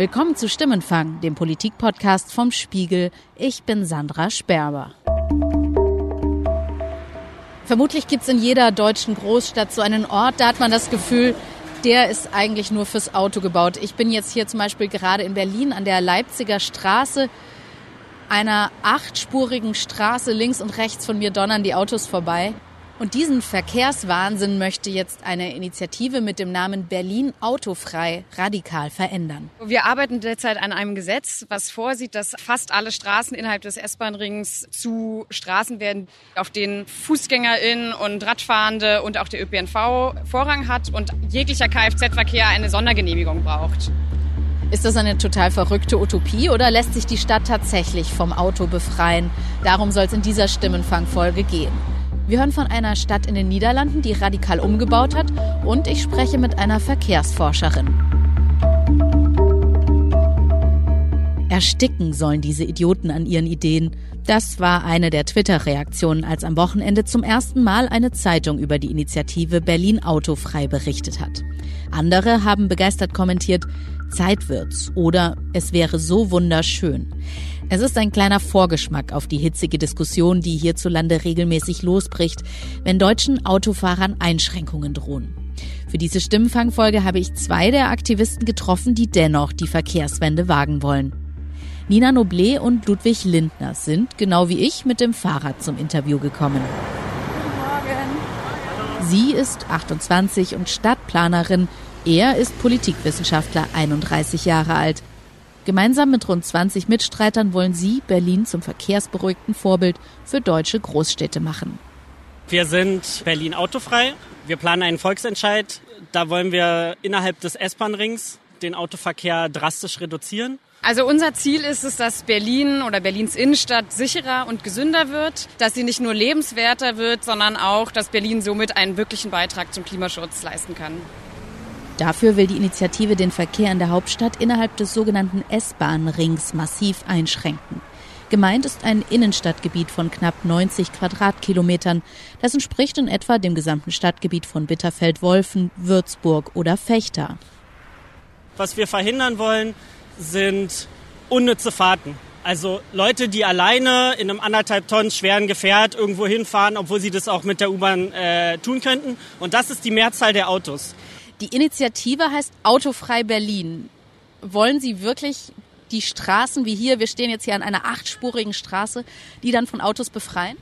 Willkommen zu Stimmenfang, dem Politikpodcast vom Spiegel. Ich bin Sandra Sperber. Vermutlich gibt es in jeder deutschen Großstadt so einen Ort, da hat man das Gefühl, der ist eigentlich nur fürs Auto gebaut. Ich bin jetzt hier zum Beispiel gerade in Berlin an der Leipziger Straße, einer achtspurigen Straße. Links und rechts von mir donnern die Autos vorbei. Und diesen Verkehrswahnsinn möchte jetzt eine Initiative mit dem Namen Berlin Autofrei radikal verändern. Wir arbeiten derzeit an einem Gesetz, was vorsieht, dass fast alle Straßen innerhalb des S-Bahn-Rings zu Straßen werden, auf denen FußgängerInnen und Radfahrende und auch der ÖPNV Vorrang hat und jeglicher Kfz-Verkehr eine Sondergenehmigung braucht. Ist das eine total verrückte Utopie oder lässt sich die Stadt tatsächlich vom Auto befreien? Darum soll es in dieser Stimmenfangfolge gehen. Wir hören von einer Stadt in den Niederlanden, die radikal umgebaut hat und ich spreche mit einer Verkehrsforscherin. Ersticken sollen diese Idioten an ihren Ideen. Das war eine der Twitter-Reaktionen, als am Wochenende zum ersten Mal eine Zeitung über die Initiative Berlin Autofrei berichtet hat. Andere haben begeistert kommentiert, Zeit wird's oder es wäre so wunderschön. Es ist ein kleiner Vorgeschmack auf die hitzige Diskussion, die hierzulande regelmäßig losbricht, wenn deutschen Autofahrern Einschränkungen drohen. Für diese Stimmenfangfolge habe ich zwei der Aktivisten getroffen, die dennoch die Verkehrswende wagen wollen. Nina Noblet und Ludwig Lindner sind, genau wie ich, mit dem Fahrrad zum Interview gekommen. Sie ist 28 und Stadtplanerin. Er ist Politikwissenschaftler, 31 Jahre alt. Gemeinsam mit rund 20 Mitstreitern wollen sie Berlin zum verkehrsberuhigten Vorbild für deutsche Großstädte machen. Wir sind Berlin autofrei. Wir planen einen Volksentscheid. Da wollen wir innerhalb des S-Bahn-Rings den Autoverkehr drastisch reduzieren. Also unser Ziel ist es, dass Berlin oder Berlins Innenstadt sicherer und gesünder wird, dass sie nicht nur lebenswerter wird, sondern auch, dass Berlin somit einen wirklichen Beitrag zum Klimaschutz leisten kann. Dafür will die Initiative den Verkehr in der Hauptstadt innerhalb des sogenannten S-Bahn-Rings massiv einschränken. Gemeint ist ein Innenstadtgebiet von knapp 90 Quadratkilometern. Das entspricht in etwa dem gesamten Stadtgebiet von Bitterfeld-Wolfen, Würzburg oder Fechter. Was wir verhindern wollen, sind unnütze Fahrten. Also Leute, die alleine in einem anderthalb Tonnen schweren Gefährt irgendwo hinfahren, obwohl sie das auch mit der U-Bahn äh, tun könnten. Und das ist die Mehrzahl der Autos. Die Initiative heißt Autofrei Berlin. Wollen Sie wirklich die Straßen wie hier, wir stehen jetzt hier an einer achtspurigen Straße, die dann von Autos befreien?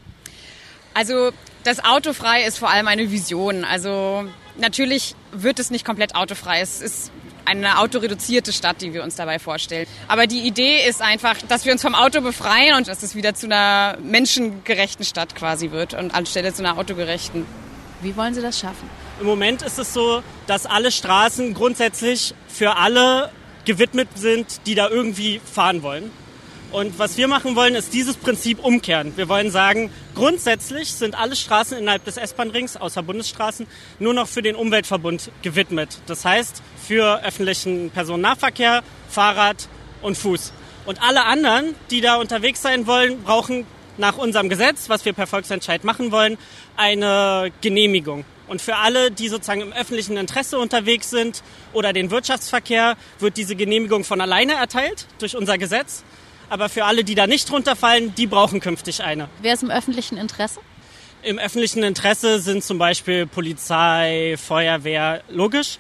Also das Autofrei ist vor allem eine Vision. Also natürlich wird es nicht komplett autofrei. Es ist eine autoreduzierte Stadt, die wir uns dabei vorstellen. Aber die Idee ist einfach, dass wir uns vom Auto befreien und dass es wieder zu einer menschengerechten Stadt quasi wird und anstelle zu einer autogerechten. Wie wollen Sie das schaffen? Im Moment ist es so, dass alle Straßen grundsätzlich für alle gewidmet sind, die da irgendwie fahren wollen. Und was wir machen wollen, ist dieses Prinzip umkehren. Wir wollen sagen, grundsätzlich sind alle Straßen innerhalb des S-Bahn-Rings, außer Bundesstraßen, nur noch für den Umweltverbund gewidmet. Das heißt, für öffentlichen Personennahverkehr, Fahrrad und Fuß. Und alle anderen, die da unterwegs sein wollen, brauchen nach unserem Gesetz, was wir per Volksentscheid machen wollen, eine Genehmigung. Und für alle, die sozusagen im öffentlichen Interesse unterwegs sind oder den Wirtschaftsverkehr, wird diese Genehmigung von alleine erteilt durch unser Gesetz. Aber für alle, die da nicht runterfallen, die brauchen künftig eine. Wer ist im öffentlichen Interesse? Im öffentlichen Interesse sind zum Beispiel Polizei, Feuerwehr, logisch.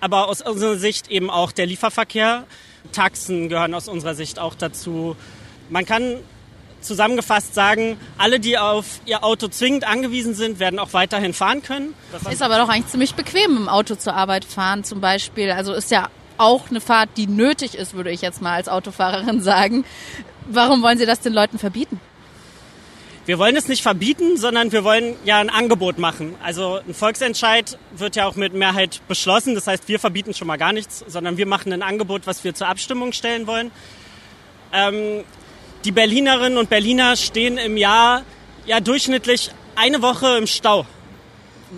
Aber aus unserer Sicht eben auch der Lieferverkehr. Taxen gehören aus unserer Sicht auch dazu. Man kann zusammengefasst sagen, alle, die auf ihr Auto zwingend angewiesen sind, werden auch weiterhin fahren können. Das ist aber doch eigentlich ziemlich bequem, im Auto zur Arbeit fahren zum Beispiel. Also ist ja auch eine Fahrt, die nötig ist, würde ich jetzt mal als Autofahrerin sagen. Warum wollen Sie das den Leuten verbieten? Wir wollen es nicht verbieten, sondern wir wollen ja ein Angebot machen. Also ein Volksentscheid wird ja auch mit Mehrheit beschlossen. Das heißt, wir verbieten schon mal gar nichts, sondern wir machen ein Angebot, was wir zur Abstimmung stellen wollen. Ähm, die Berlinerinnen und Berliner stehen im Jahr ja durchschnittlich eine Woche im Stau.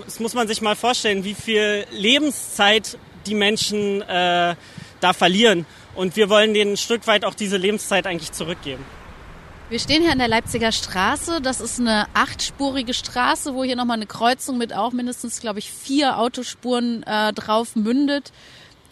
Das muss man sich mal vorstellen, wie viel Lebenszeit die Menschen äh, da verlieren. Und wir wollen denen ein Stück weit auch diese Lebenszeit eigentlich zurückgeben. Wir stehen hier an der Leipziger Straße. Das ist eine achtspurige Straße, wo hier nochmal eine Kreuzung mit auch mindestens, glaube ich, vier Autospuren äh, drauf mündet.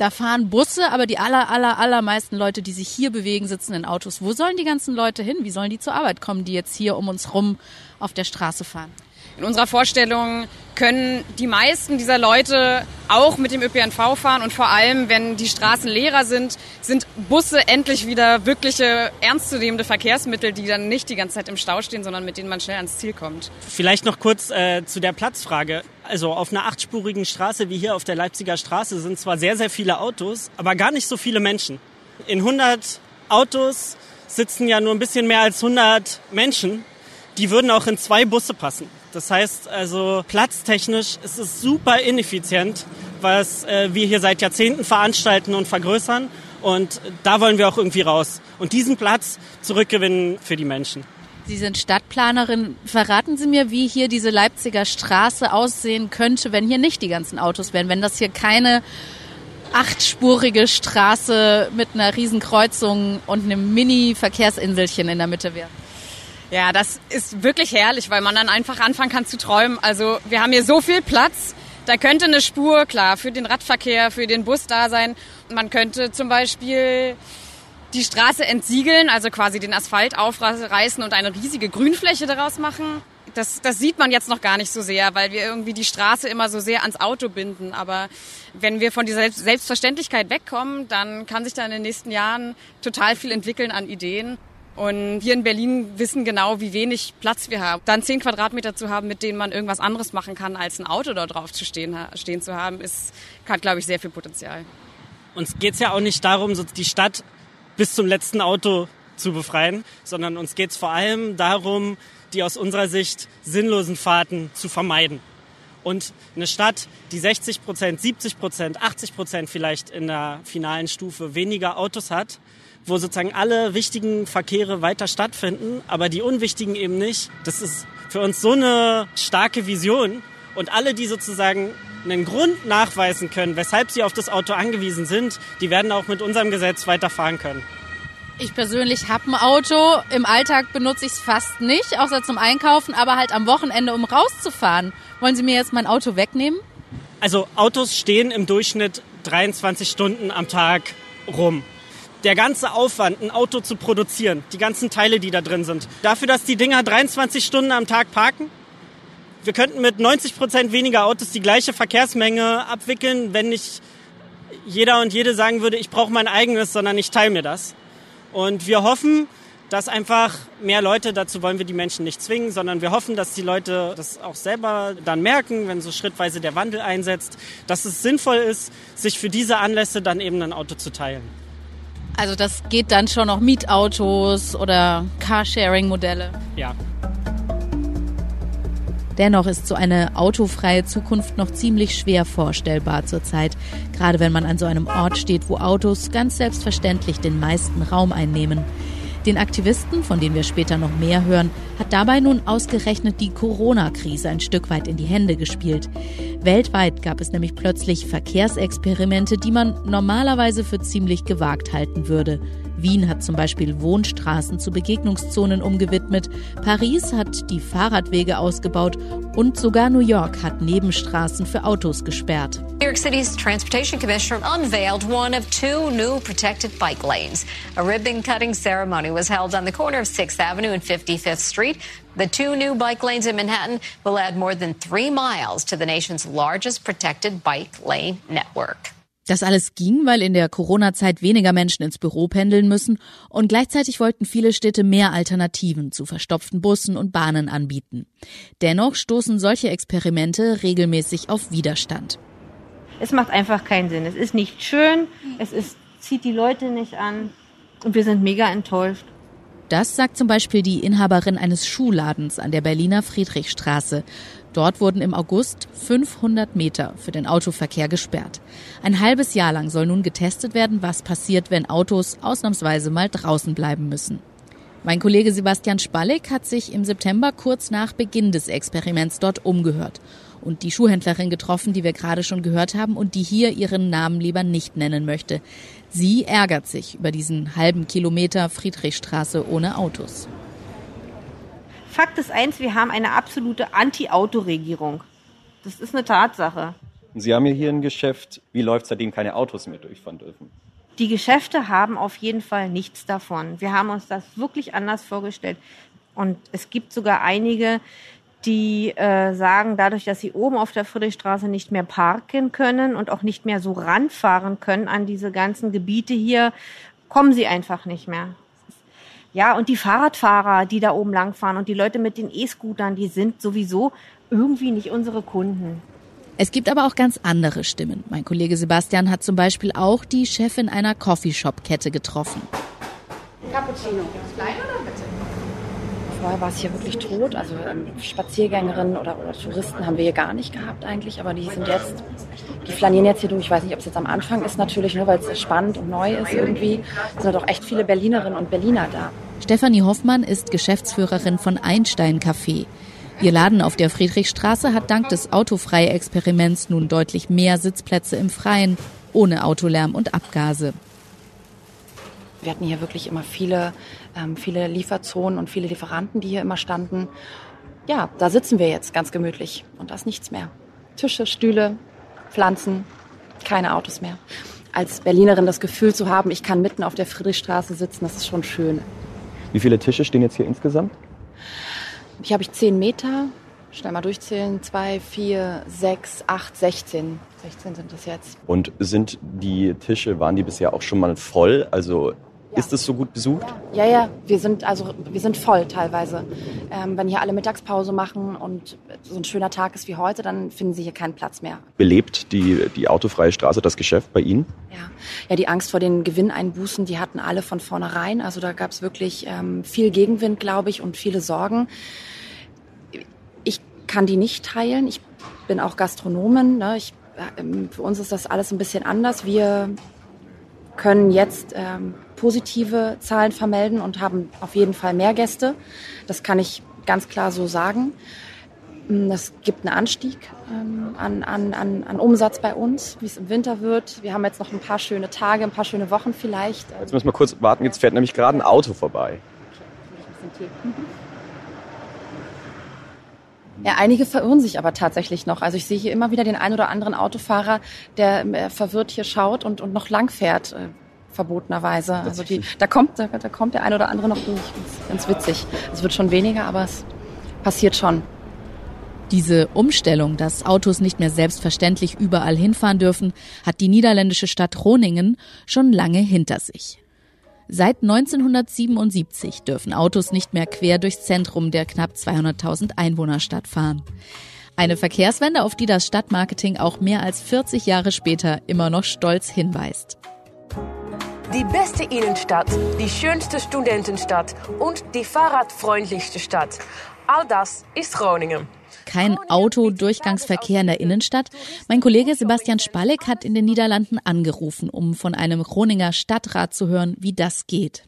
Da fahren Busse, aber die aller, aller, allermeisten Leute, die sich hier bewegen, sitzen in Autos. Wo sollen die ganzen Leute hin? Wie sollen die zur Arbeit kommen, die jetzt hier um uns rum auf der Straße fahren? In unserer Vorstellung können die meisten dieser Leute auch mit dem ÖPNV fahren und vor allem, wenn die Straßen leerer sind, sind Busse endlich wieder wirkliche ernstzunehmende Verkehrsmittel, die dann nicht die ganze Zeit im Stau stehen, sondern mit denen man schnell ans Ziel kommt. Vielleicht noch kurz äh, zu der Platzfrage. Also auf einer achtspurigen Straße wie hier auf der Leipziger Straße sind zwar sehr, sehr viele Autos, aber gar nicht so viele Menschen. In 100 Autos sitzen ja nur ein bisschen mehr als 100 Menschen. Die würden auch in zwei Busse passen. Das heißt also, platztechnisch ist es super ineffizient, was äh, wir hier seit Jahrzehnten veranstalten und vergrößern. Und da wollen wir auch irgendwie raus. Und diesen Platz zurückgewinnen für die Menschen. Sie sind Stadtplanerin. Verraten Sie mir, wie hier diese Leipziger Straße aussehen könnte, wenn hier nicht die ganzen Autos wären, wenn das hier keine achtspurige Straße mit einer Riesenkreuzung und einem Mini-Verkehrsinselchen in der Mitte wäre. Ja, das ist wirklich herrlich, weil man dann einfach anfangen kann zu träumen. Also wir haben hier so viel Platz. Da könnte eine Spur, klar, für den Radverkehr, für den Bus da sein. Man könnte zum Beispiel die Straße entsiegeln, also quasi den Asphalt aufreißen und eine riesige Grünfläche daraus machen. Das, das sieht man jetzt noch gar nicht so sehr, weil wir irgendwie die Straße immer so sehr ans Auto binden. Aber wenn wir von dieser Selbstverständlichkeit wegkommen, dann kann sich da in den nächsten Jahren total viel entwickeln an Ideen. Und hier in Berlin wissen genau, wie wenig Platz wir haben. Dann zehn Quadratmeter zu haben, mit denen man irgendwas anderes machen kann, als ein Auto dort drauf zu stehen, stehen zu haben, ist, hat, glaube ich, sehr viel Potenzial. Uns geht es ja auch nicht darum, so die Stadt bis zum letzten Auto zu befreien, sondern uns geht es vor allem darum, die aus unserer Sicht sinnlosen Fahrten zu vermeiden. Und eine Stadt, die 60 Prozent, 70 Prozent, 80 Prozent vielleicht in der finalen Stufe weniger Autos hat, wo sozusagen alle wichtigen Verkehre weiter stattfinden, aber die unwichtigen eben nicht. Das ist für uns so eine starke Vision. Und alle, die sozusagen einen Grund nachweisen können, weshalb sie auf das Auto angewiesen sind, die werden auch mit unserem Gesetz weiterfahren können. Ich persönlich habe ein Auto. Im Alltag benutze ich es fast nicht, außer zum Einkaufen, aber halt am Wochenende, um rauszufahren. Wollen Sie mir jetzt mein Auto wegnehmen? Also Autos stehen im Durchschnitt 23 Stunden am Tag rum der ganze Aufwand, ein Auto zu produzieren, die ganzen Teile, die da drin sind, dafür, dass die Dinger 23 Stunden am Tag parken. Wir könnten mit 90 Prozent weniger Autos die gleiche Verkehrsmenge abwickeln, wenn nicht jeder und jede sagen würde, ich brauche mein eigenes, sondern ich teile mir das. Und wir hoffen, dass einfach mehr Leute, dazu wollen wir die Menschen nicht zwingen, sondern wir hoffen, dass die Leute das auch selber dann merken, wenn so schrittweise der Wandel einsetzt, dass es sinnvoll ist, sich für diese Anlässe dann eben ein Auto zu teilen. Also das geht dann schon noch Mietautos oder Carsharing-Modelle. Ja. Dennoch ist so eine autofreie Zukunft noch ziemlich schwer vorstellbar zurzeit, gerade wenn man an so einem Ort steht, wo Autos ganz selbstverständlich den meisten Raum einnehmen. Den Aktivisten, von denen wir später noch mehr hören, hat dabei nun ausgerechnet die Corona-Krise ein Stück weit in die Hände gespielt. Weltweit gab es nämlich plötzlich Verkehrsexperimente, die man normalerweise für ziemlich gewagt halten würde. Wien hat zum Beispiel Wohnstraßen zu Begegnungszonen umgewidmet, Paris hat die Fahrradwege ausgebaut und sogar New York hat Nebenstraßen für Autos gesperrt. New York City's Transportation Commissioner unveiled one of two new protected bike lanes. A ribbon cutting ceremony was held on the corner of 6th Avenue and 55th Street. The two new bike lanes in Manhattan will add more than three miles to the nation's largest protected bike lane network. Das alles ging, weil in der Corona-Zeit weniger Menschen ins Büro pendeln müssen und gleichzeitig wollten viele Städte mehr Alternativen zu verstopften Bussen und Bahnen anbieten. Dennoch stoßen solche Experimente regelmäßig auf Widerstand. Es macht einfach keinen Sinn. Es ist nicht schön, es ist, zieht die Leute nicht an und wir sind mega enttäuscht. Das sagt zum Beispiel die Inhaberin eines Schuhladens an der Berliner Friedrichstraße. Dort wurden im August 500 Meter für den Autoverkehr gesperrt. Ein halbes Jahr lang soll nun getestet werden, was passiert, wenn Autos ausnahmsweise mal draußen bleiben müssen. Mein Kollege Sebastian Spallig hat sich im September kurz nach Beginn des Experiments dort umgehört und die Schuhhändlerin getroffen, die wir gerade schon gehört haben und die hier ihren Namen lieber nicht nennen möchte. Sie ärgert sich über diesen halben Kilometer Friedrichstraße ohne Autos. Fakt ist eins, wir haben eine absolute Anti-Auto-Regierung. Das ist eine Tatsache. Sie haben ja hier ein Geschäft. Wie läuft seitdem keine Autos mehr durchfahren dürfen? Die Geschäfte haben auf jeden Fall nichts davon. Wir haben uns das wirklich anders vorgestellt. Und es gibt sogar einige, die äh, sagen, dadurch, dass sie oben auf der Friedrichstraße nicht mehr parken können und auch nicht mehr so ranfahren können an diese ganzen Gebiete hier, kommen sie einfach nicht mehr. Ja, und die Fahrradfahrer, die da oben langfahren und die Leute mit den E-Scootern, die sind sowieso irgendwie nicht unsere Kunden. Es gibt aber auch ganz andere Stimmen. Mein Kollege Sebastian hat zum Beispiel auch die Chefin einer Coffeeshop-Kette getroffen. Cappuccino. Klein oder? Vorher war es hier wirklich tot. Also ähm, Spaziergängerinnen oder, oder Touristen haben wir hier gar nicht gehabt eigentlich. Aber die sind jetzt, die flanieren jetzt hier durch. Ich weiß nicht, ob es jetzt am Anfang ist natürlich, nur weil es spannend und neu ist irgendwie. Es sind doch echt viele Berlinerinnen und Berliner da. Stefanie Hoffmann ist Geschäftsführerin von Einstein Café. Ihr Laden auf der Friedrichstraße hat dank des Autofrei-Experiments nun deutlich mehr Sitzplätze im Freien, ohne Autolärm und Abgase. Wir hatten hier wirklich immer viele, ähm, viele Lieferzonen und viele Lieferanten, die hier immer standen. Ja, da sitzen wir jetzt ganz gemütlich und da ist nichts mehr. Tische, Stühle, Pflanzen, keine Autos mehr. Als Berlinerin das Gefühl zu haben, ich kann mitten auf der Friedrichstraße sitzen, das ist schon schön. Wie viele Tische stehen jetzt hier insgesamt? Hier habe ich 10 Meter. Schnell mal durchzählen. 2, 4, 6, 8, 16. 16 sind das jetzt. Und sind die Tische, waren die bisher auch schon mal voll? Also. Ist es so gut besucht? Ja, ja, wir sind also wir sind voll teilweise. Ähm, wenn hier alle Mittagspause machen und so ein schöner Tag ist wie heute, dann finden Sie hier keinen Platz mehr. Belebt die die autofreie Straße das Geschäft bei Ihnen? Ja, ja, die Angst vor den Gewinneinbußen, die hatten alle von vornherein. Also da gab es wirklich ähm, viel Gegenwind, glaube ich, und viele Sorgen. Ich kann die nicht teilen. Ich bin auch Gastronomin. Ne? Ich, äh, für uns ist das alles ein bisschen anders. Wir können jetzt ähm, positive Zahlen vermelden und haben auf jeden Fall mehr Gäste. Das kann ich ganz klar so sagen. Mm, es gibt einen Anstieg ähm, an, an, an, an Umsatz bei uns, wie es im Winter wird. Wir haben jetzt noch ein paar schöne Tage, ein paar schöne Wochen vielleicht. Jetzt müssen wir kurz warten, jetzt fährt nämlich gerade ein Auto vorbei. Ja, einige verirren sich aber tatsächlich noch. Also ich sehe hier immer wieder den einen oder anderen Autofahrer, der äh, verwirrt hier schaut und, und noch lang fährt. Äh, verbotenerweise. Also die, da kommt, da, da kommt der ein oder andere noch durch. Ganz, ganz witzig. Es wird schon weniger, aber es passiert schon. Diese Umstellung, dass Autos nicht mehr selbstverständlich überall hinfahren dürfen, hat die niederländische Stadt Groningen schon lange hinter sich. Seit 1977 dürfen Autos nicht mehr quer durchs Zentrum der knapp 200.000 Einwohnerstadt fahren. Eine Verkehrswende, auf die das Stadtmarketing auch mehr als 40 Jahre später immer noch stolz hinweist. Die beste Innenstadt, die schönste Studentenstadt und die fahrradfreundlichste Stadt. All das ist Groningen. Kein Autodurchgangsverkehr in der Innenstadt. Mein Kollege Sebastian Spalek hat in den Niederlanden angerufen, um von einem Groninger Stadtrat zu hören, wie das geht.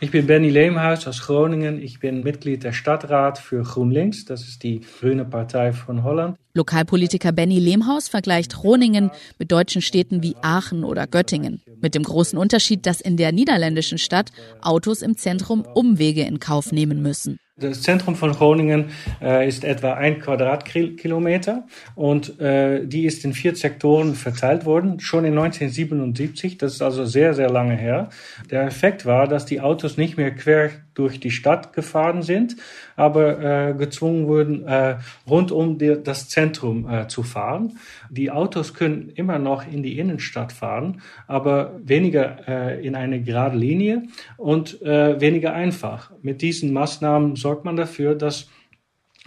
Ich bin Benny Lehmhaus aus Groningen. Ich bin Mitglied der Stadtrat für GroenLinks. Das ist die grüne Partei von Holland. Lokalpolitiker Benny Lehmhaus vergleicht Groningen mit deutschen Städten wie Aachen oder Göttingen. Mit dem großen Unterschied, dass in der niederländischen Stadt Autos im Zentrum Umwege in Kauf nehmen müssen. Das Zentrum von Groningen äh, ist etwa ein Quadratkilometer und äh, die ist in vier Sektoren verteilt worden, schon in 1977. Das ist also sehr, sehr lange her. Der Effekt war, dass die Autos nicht mehr quer durch die Stadt gefahren sind, aber äh, gezwungen wurden, äh, rund um die, das Zentrum äh, zu fahren. Die Autos können immer noch in die Innenstadt fahren, aber weniger äh, in eine gerade Linie und äh, weniger einfach. Mit diesen Maßnahmen sorgt man dafür, dass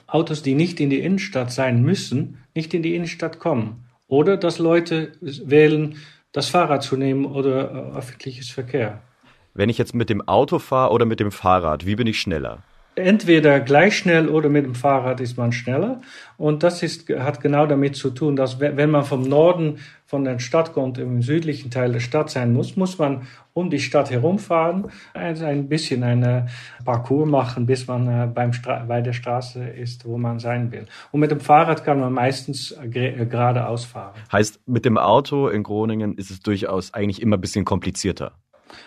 Autos, die nicht in die Innenstadt sein müssen, nicht in die Innenstadt kommen. Oder dass Leute wählen, das Fahrrad zu nehmen oder äh, öffentliches Verkehr. Wenn ich jetzt mit dem Auto fahre oder mit dem Fahrrad, wie bin ich schneller? Entweder gleich schnell oder mit dem Fahrrad ist man schneller. Und das ist, hat genau damit zu tun, dass wenn man vom Norden von der Stadt kommt, im südlichen Teil der Stadt sein muss, muss man um die Stadt herumfahren, also ein bisschen einen Parcours machen, bis man äh, beim Stra bei der Straße ist, wo man sein will. Und mit dem Fahrrad kann man meistens äh, geradeaus fahren. Heißt, mit dem Auto in Groningen ist es durchaus eigentlich immer ein bisschen komplizierter.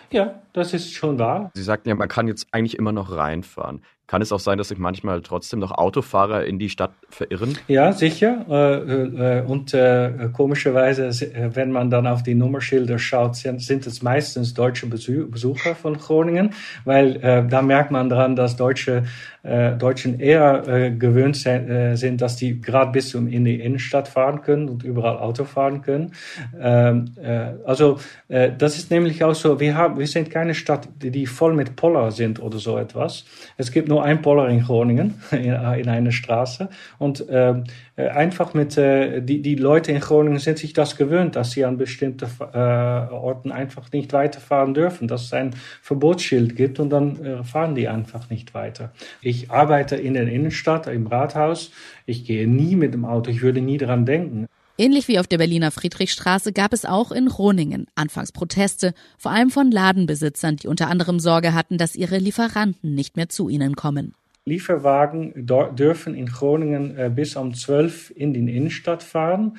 Ja, das ist schon wahr. Sie sagten ja, man kann jetzt eigentlich immer noch reinfahren. Kann es auch sein, dass sich manchmal trotzdem noch Autofahrer in die Stadt verirren? Ja, sicher. Äh, äh, und äh, komischerweise, wenn man dann auf die Nummerschilder schaut, sind es meistens deutsche Besucher von Groningen, weil da merkt man dran, dass Deutsche Deutschen eher gewöhnt sind, dass die gerade bis zum in die Innenstadt fahren können und überall Auto fahren können. Ähm, äh, also das ist nämlich auch so, wir haben, wir sind keine Stadt, die voll mit Poller sind oder so etwas. Es gibt nur ein Poller in Groningen in, in einer Straße und ähm, einfach mit die die Leute in Groningen sind sich das gewöhnt, dass sie an bestimmte Orten einfach nicht weiterfahren dürfen, dass es ein Verbotsschild gibt und dann fahren die einfach nicht weiter. Ich arbeite in der Innenstadt, im Rathaus. Ich gehe nie mit dem Auto. Ich würde nie daran denken. Ähnlich wie auf der Berliner Friedrichstraße gab es auch in Groningen anfangs Proteste, vor allem von Ladenbesitzern, die unter anderem Sorge hatten, dass ihre Lieferanten nicht mehr zu ihnen kommen. Lieferwagen dürfen in Groningen äh, bis um 12 in die Innenstadt fahren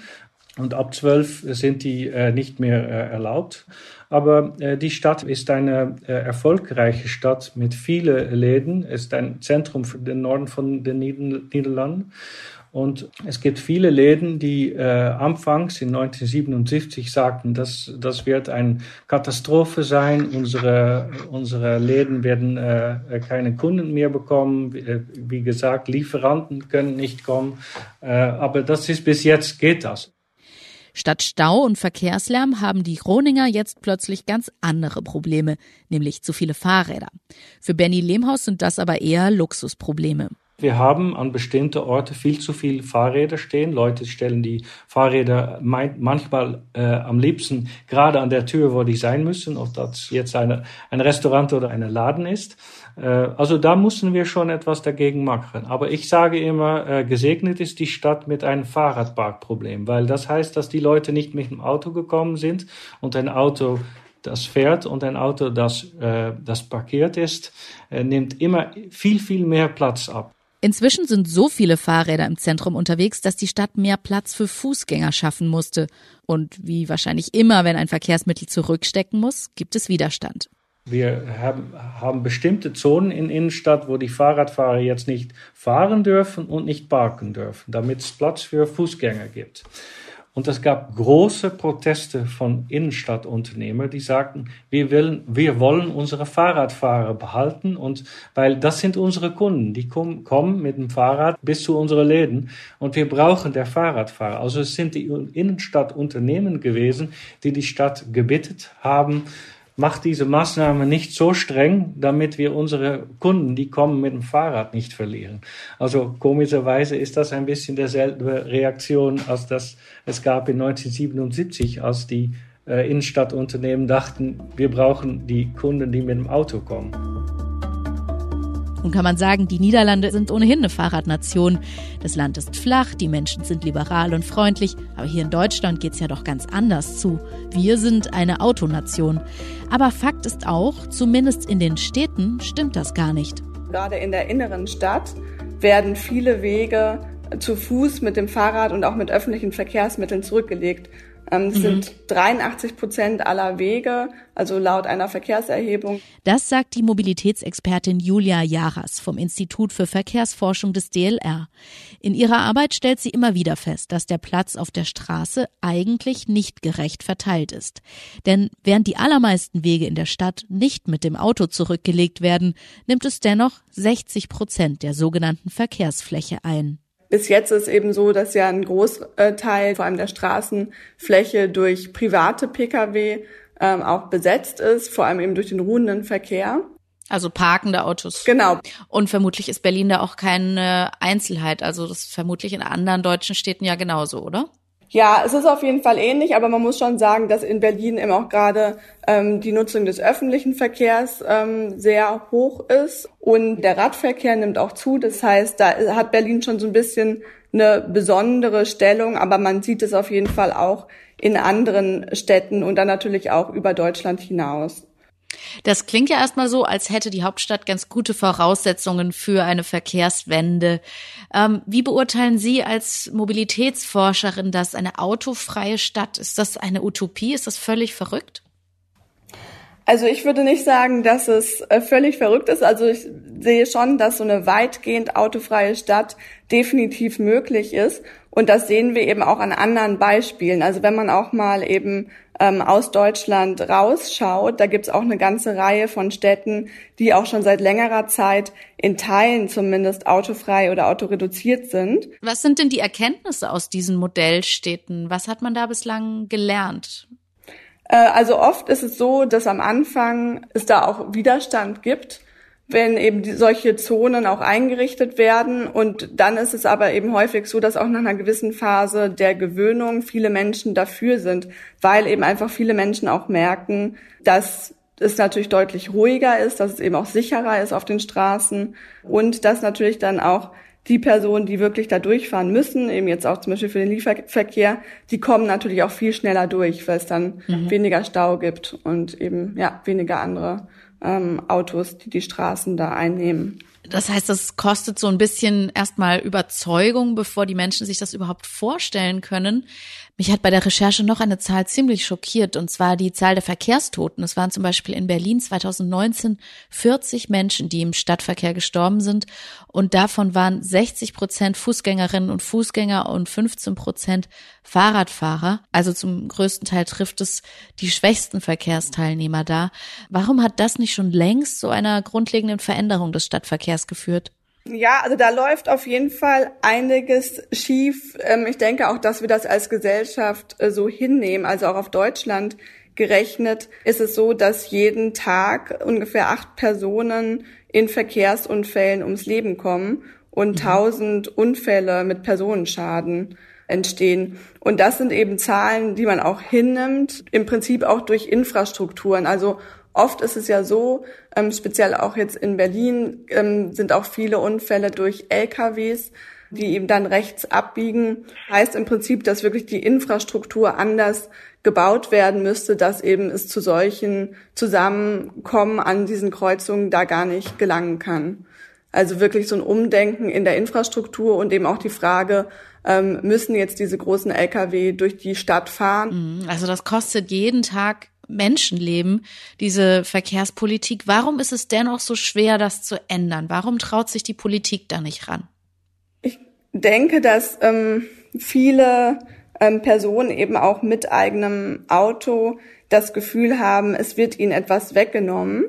und ab 12 sind die äh, nicht mehr äh, erlaubt. Aber die Stadt ist eine erfolgreiche Stadt mit vielen Läden. Es ist ein Zentrum für den Norden von den Niederlanden. Und es gibt viele Läden, die äh, anfangs in 1977 sagten, dass das wird eine Katastrophe sein. Unsere, unsere Läden werden äh, keine Kunden mehr bekommen. Äh, wie gesagt, Lieferanten können nicht kommen. Äh, aber das ist bis jetzt geht das. Statt Stau und Verkehrslärm haben die Groninger jetzt plötzlich ganz andere Probleme, nämlich zu viele Fahrräder. Für Benny Lehmhaus sind das aber eher Luxusprobleme. Wir haben an bestimmte Orte viel zu viele Fahrräder stehen. Leute stellen die Fahrräder manchmal äh, am liebsten gerade an der Tür, wo die sein müssen, ob das jetzt eine, ein Restaurant oder ein Laden ist. Äh, also da müssen wir schon etwas dagegen machen. Aber ich sage immer, äh, gesegnet ist die Stadt mit einem Fahrradparkproblem, weil das heißt, dass die Leute nicht mit dem Auto gekommen sind und ein Auto das fährt und ein Auto, das, äh, das parkiert ist, äh, nimmt immer viel, viel mehr Platz ab. Inzwischen sind so viele Fahrräder im Zentrum unterwegs, dass die Stadt mehr Platz für Fußgänger schaffen musste. Und wie wahrscheinlich immer, wenn ein Verkehrsmittel zurückstecken muss, gibt es Widerstand. Wir haben, haben bestimmte Zonen in Innenstadt, wo die Fahrradfahrer jetzt nicht fahren dürfen und nicht parken dürfen, damit es Platz für Fußgänger gibt. Und es gab große Proteste von Innenstadtunternehmern, die sagten, wir, wollen, wir wollen unsere Fahrradfahrer behalten und weil das sind unsere Kunden, die kommen, kommen mit dem Fahrrad bis zu unseren Läden und wir brauchen der Fahrradfahrer. Also es sind die Innenstadtunternehmen gewesen, die die Stadt gebittet haben, macht diese Maßnahme nicht so streng, damit wir unsere Kunden, die kommen mit dem Fahrrad, nicht verlieren. Also komischerweise ist das ein bisschen derselbe Reaktion, als das es gab in 1977, als die äh, Innenstadtunternehmen dachten, wir brauchen die Kunden, die mit dem Auto kommen. Nun kann man sagen, die Niederlande sind ohnehin eine Fahrradnation. Das Land ist flach, die Menschen sind liberal und freundlich, aber hier in Deutschland geht es ja doch ganz anders zu. Wir sind eine Autonation. Aber Fakt ist auch, zumindest in den Städten stimmt das gar nicht. Gerade in der inneren Stadt werden viele Wege zu Fuß mit dem Fahrrad und auch mit öffentlichen Verkehrsmitteln zurückgelegt. Ähm, es mhm. sind 83 Prozent aller Wege, also laut einer Verkehrserhebung. Das sagt die Mobilitätsexpertin Julia Jaras vom Institut für Verkehrsforschung des DLR. In ihrer Arbeit stellt sie immer wieder fest, dass der Platz auf der Straße eigentlich nicht gerecht verteilt ist. Denn während die allermeisten Wege in der Stadt nicht mit dem Auto zurückgelegt werden, nimmt es dennoch 60 Prozent der sogenannten Verkehrsfläche ein. Bis jetzt ist eben so, dass ja ein Großteil, vor allem der Straßenfläche, durch private Pkw ähm, auch besetzt ist, vor allem eben durch den ruhenden Verkehr. Also parkende Autos. Genau. Und vermutlich ist Berlin da auch keine Einzelheit. Also das ist vermutlich in anderen deutschen Städten ja genauso, oder? Ja, es ist auf jeden Fall ähnlich, aber man muss schon sagen, dass in Berlin eben auch gerade ähm, die Nutzung des öffentlichen Verkehrs ähm, sehr hoch ist und der Radverkehr nimmt auch zu. Das heißt, da hat Berlin schon so ein bisschen eine besondere Stellung, aber man sieht es auf jeden Fall auch in anderen Städten und dann natürlich auch über Deutschland hinaus. Das klingt ja erstmal so, als hätte die Hauptstadt ganz gute Voraussetzungen für eine Verkehrswende. Ähm, wie beurteilen Sie als Mobilitätsforscherin das, eine autofreie Stadt? Ist das eine Utopie? Ist das völlig verrückt? Also ich würde nicht sagen, dass es äh, völlig verrückt ist. Also ich sehe schon, dass so eine weitgehend autofreie Stadt definitiv möglich ist. Und das sehen wir eben auch an anderen Beispielen. Also wenn man auch mal eben ähm, aus Deutschland rausschaut, da gibt's auch eine ganze Reihe von Städten, die auch schon seit längerer Zeit in Teilen zumindest autofrei oder autoreduziert sind. Was sind denn die Erkenntnisse aus diesen Modellstädten? Was hat man da bislang gelernt? Äh, also oft ist es so, dass am Anfang es da auch Widerstand gibt wenn eben die, solche Zonen auch eingerichtet werden. Und dann ist es aber eben häufig so, dass auch nach einer gewissen Phase der Gewöhnung viele Menschen dafür sind, weil eben einfach viele Menschen auch merken, dass es natürlich deutlich ruhiger ist, dass es eben auch sicherer ist auf den Straßen und dass natürlich dann auch die Personen, die wirklich da durchfahren müssen, eben jetzt auch zum Beispiel für den Lieferverkehr, die kommen natürlich auch viel schneller durch, weil es dann mhm. weniger Stau gibt und eben ja weniger andere ähm, Autos, die die Straßen da einnehmen. Das heißt, das kostet so ein bisschen erstmal Überzeugung, bevor die Menschen sich das überhaupt vorstellen können. Mich hat bei der Recherche noch eine Zahl ziemlich schockiert, und zwar die Zahl der Verkehrstoten. Es waren zum Beispiel in Berlin 2019 40 Menschen, die im Stadtverkehr gestorben sind, und davon waren 60 Prozent Fußgängerinnen und Fußgänger und 15 Prozent Fahrradfahrer. Also zum größten Teil trifft es die schwächsten Verkehrsteilnehmer da. Warum hat das nicht schon längst so einer grundlegenden Veränderung des Stadtverkehrs geführt? Ja, also da läuft auf jeden Fall einiges schief. Ähm, ich denke auch, dass wir das als Gesellschaft äh, so hinnehmen. Also auch auf Deutschland gerechnet ist es so, dass jeden Tag ungefähr acht Personen in Verkehrsunfällen ums Leben kommen und mhm. tausend Unfälle mit Personenschaden entstehen. Und das sind eben Zahlen, die man auch hinnimmt, im Prinzip auch durch Infrastrukturen. Also Oft ist es ja so, ähm, speziell auch jetzt in Berlin, ähm, sind auch viele Unfälle durch LKWs, die eben dann rechts abbiegen. Heißt im Prinzip, dass wirklich die Infrastruktur anders gebaut werden müsste, dass eben es zu solchen Zusammenkommen an diesen Kreuzungen da gar nicht gelangen kann. Also wirklich so ein Umdenken in der Infrastruktur und eben auch die Frage, ähm, müssen jetzt diese großen Lkw durch die Stadt fahren? Mhm. Also das kostet jeden Tag Menschenleben, diese Verkehrspolitik. Warum ist es dennoch so schwer, das zu ändern? Warum traut sich die Politik da nicht ran? Ich denke, dass ähm, viele ähm, Personen eben auch mit eigenem Auto das Gefühl haben, es wird ihnen etwas weggenommen,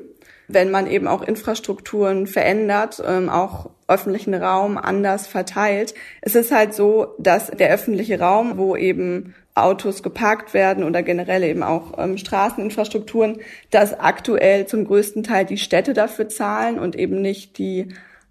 wenn man eben auch Infrastrukturen verändert, ähm, auch öffentlichen Raum anders verteilt. Es ist halt so, dass der öffentliche Raum, wo eben Autos geparkt werden oder generell eben auch ähm, Straßeninfrastrukturen, dass aktuell zum größten Teil die Städte dafür zahlen und eben nicht die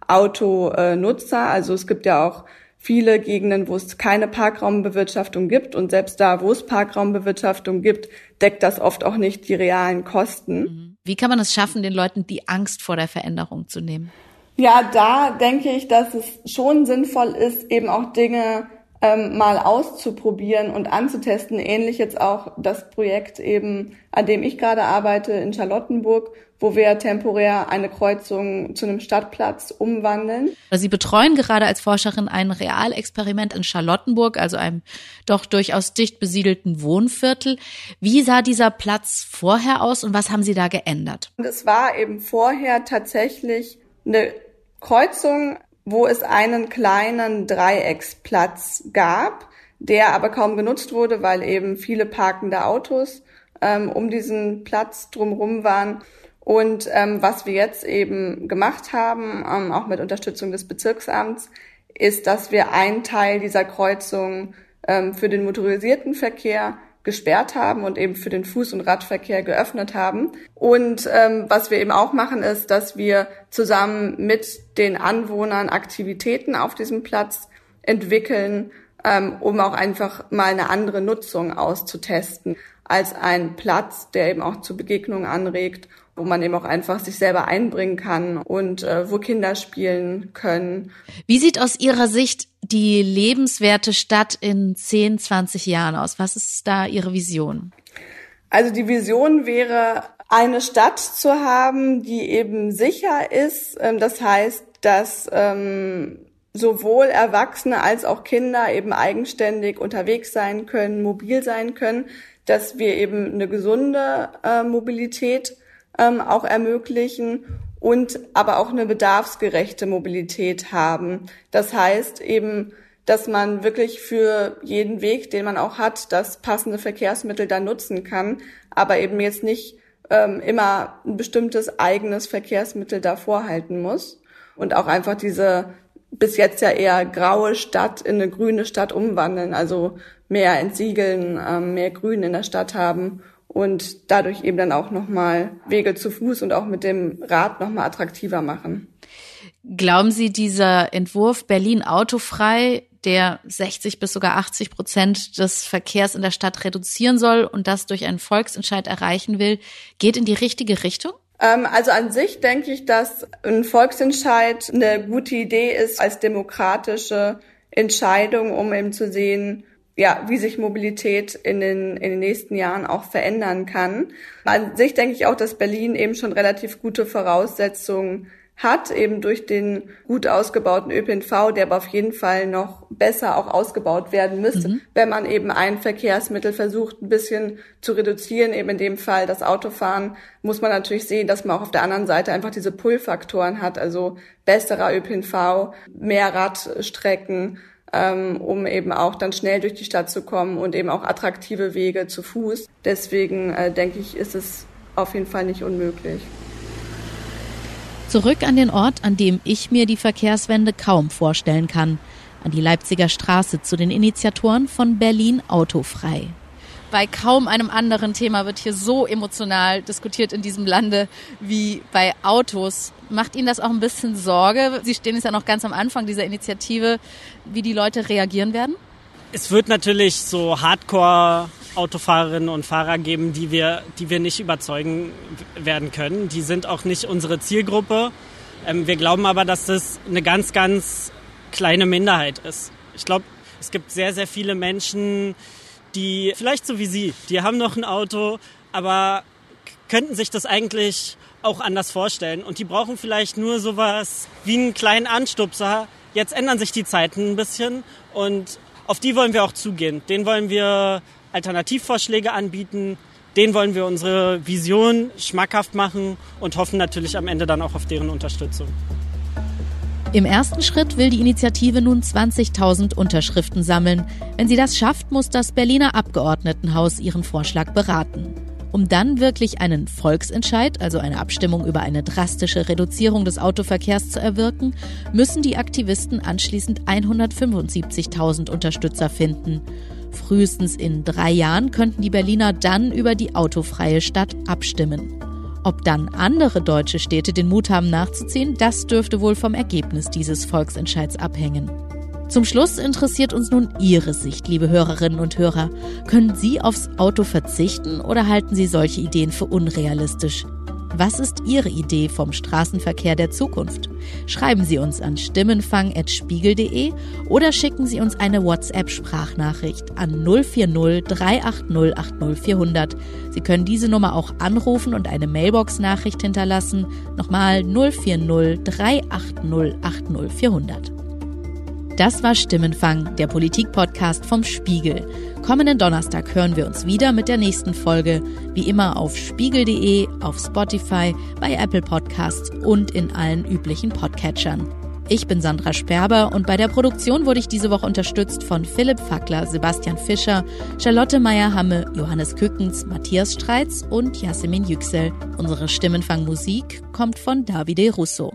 Autonutzer. Also es gibt ja auch viele Gegenden, wo es keine Parkraumbewirtschaftung gibt und selbst da, wo es Parkraumbewirtschaftung gibt, deckt das oft auch nicht die realen Kosten. Mhm. Wie kann man es schaffen, den Leuten die Angst vor der Veränderung zu nehmen? Ja, da denke ich, dass es schon sinnvoll ist, eben auch Dinge ähm, mal auszuprobieren und anzutesten. Ähnlich jetzt auch das Projekt eben, an dem ich gerade arbeite in Charlottenburg, wo wir temporär eine Kreuzung zu einem Stadtplatz umwandeln. Sie betreuen gerade als Forscherin ein Realexperiment in Charlottenburg, also einem doch durchaus dicht besiedelten Wohnviertel. Wie sah dieser Platz vorher aus und was haben Sie da geändert? Und es war eben vorher tatsächlich eine Kreuzung wo es einen kleinen Dreiecksplatz gab, der aber kaum genutzt wurde, weil eben viele parkende Autos ähm, um diesen Platz drumherum waren. Und ähm, was wir jetzt eben gemacht haben, ähm, auch mit Unterstützung des Bezirksamts, ist, dass wir einen Teil dieser Kreuzung ähm, für den motorisierten Verkehr gesperrt haben und eben für den Fuß- und Radverkehr geöffnet haben. Und ähm, was wir eben auch machen, ist, dass wir zusammen mit den Anwohnern Aktivitäten auf diesem Platz entwickeln, ähm, um auch einfach mal eine andere Nutzung auszutesten als ein Platz, der eben auch zu Begegnungen anregt wo man eben auch einfach sich selber einbringen kann und äh, wo Kinder spielen können. Wie sieht aus Ihrer Sicht die lebenswerte Stadt in 10, 20 Jahren aus? Was ist da Ihre Vision? Also die Vision wäre, eine Stadt zu haben, die eben sicher ist. Ähm, das heißt, dass ähm, sowohl Erwachsene als auch Kinder eben eigenständig unterwegs sein können, mobil sein können, dass wir eben eine gesunde äh, Mobilität ähm, auch ermöglichen und aber auch eine bedarfsgerechte Mobilität haben. Das heißt eben, dass man wirklich für jeden Weg, den man auch hat, das passende Verkehrsmittel dann nutzen kann, aber eben jetzt nicht ähm, immer ein bestimmtes eigenes Verkehrsmittel davor halten muss und auch einfach diese bis jetzt ja eher graue Stadt in eine grüne Stadt umwandeln, also mehr entsiegeln, ähm, mehr Grün in der Stadt haben und dadurch eben dann auch nochmal Wege zu Fuß und auch mit dem Rad nochmal attraktiver machen. Glauben Sie, dieser Entwurf Berlin autofrei, der 60 bis sogar 80 Prozent des Verkehrs in der Stadt reduzieren soll und das durch einen Volksentscheid erreichen will, geht in die richtige Richtung? Ähm, also an sich denke ich, dass ein Volksentscheid eine gute Idee ist als demokratische Entscheidung, um eben zu sehen, ja, wie sich Mobilität in den, in den nächsten Jahren auch verändern kann. An sich denke ich auch, dass Berlin eben schon relativ gute Voraussetzungen hat, eben durch den gut ausgebauten ÖPNV, der aber auf jeden Fall noch besser auch ausgebaut werden müsste, mhm. wenn man eben ein Verkehrsmittel versucht, ein bisschen zu reduzieren, eben in dem Fall das Autofahren, muss man natürlich sehen, dass man auch auf der anderen Seite einfach diese Pull-Faktoren hat, also besserer ÖPNV, mehr Radstrecken, ähm, um eben auch dann schnell durch die Stadt zu kommen und eben auch attraktive Wege zu Fuß. Deswegen äh, denke ich, ist es auf jeden Fall nicht unmöglich. Zurück an den Ort, an dem ich mir die Verkehrswende kaum vorstellen kann, an die Leipziger Straße zu den Initiatoren von Berlin Autofrei. Bei kaum einem anderen Thema wird hier so emotional diskutiert in diesem Lande wie bei Autos. Macht Ihnen das auch ein bisschen Sorge? Sie stehen jetzt ja noch ganz am Anfang dieser Initiative, wie die Leute reagieren werden? Es wird natürlich so Hardcore Autofahrerinnen und Fahrer geben, die wir, die wir nicht überzeugen werden können. Die sind auch nicht unsere Zielgruppe. Ähm, wir glauben aber, dass das eine ganz, ganz kleine Minderheit ist. Ich glaube, es gibt sehr, sehr viele Menschen, die vielleicht so wie Sie, die haben noch ein Auto, aber könnten sich das eigentlich auch anders vorstellen. Und die brauchen vielleicht nur sowas wie einen kleinen Anstupser. Jetzt ändern sich die Zeiten ein bisschen und auf die wollen wir auch zugehen. Den wollen wir Alternativvorschläge anbieten. Den wollen wir unsere Vision schmackhaft machen und hoffen natürlich am Ende dann auch auf deren Unterstützung. Im ersten Schritt will die Initiative nun 20.000 Unterschriften sammeln. Wenn sie das schafft, muss das Berliner Abgeordnetenhaus ihren Vorschlag beraten. Um dann wirklich einen Volksentscheid, also eine Abstimmung über eine drastische Reduzierung des Autoverkehrs zu erwirken, müssen die Aktivisten anschließend 175.000 Unterstützer finden. Frühestens in drei Jahren könnten die Berliner dann über die autofreie Stadt abstimmen. Ob dann andere deutsche Städte den Mut haben nachzuziehen, das dürfte wohl vom Ergebnis dieses Volksentscheids abhängen. Zum Schluss interessiert uns nun Ihre Sicht, liebe Hörerinnen und Hörer. Können Sie aufs Auto verzichten oder halten Sie solche Ideen für unrealistisch? Was ist Ihre Idee vom Straßenverkehr der Zukunft? Schreiben Sie uns an stimmenfang.spiegel.de oder schicken Sie uns eine WhatsApp-Sprachnachricht an 040 380 80400. Sie können diese Nummer auch anrufen und eine Mailbox-Nachricht hinterlassen. Nochmal 040 380 80400. Das war Stimmenfang, der Politik-Podcast vom Spiegel. Kommenden Donnerstag hören wir uns wieder mit der nächsten Folge, wie immer auf spiegel.de, auf Spotify, bei Apple Podcasts und in allen üblichen Podcatchern. Ich bin Sandra Sperber und bei der Produktion wurde ich diese Woche unterstützt von Philipp Fackler, Sebastian Fischer, Charlotte Meyer-Hamme, Johannes Kückens, Matthias Streitz und Yasemin Yüksel. Unsere Stimmenfang-Musik kommt von Davide Russo.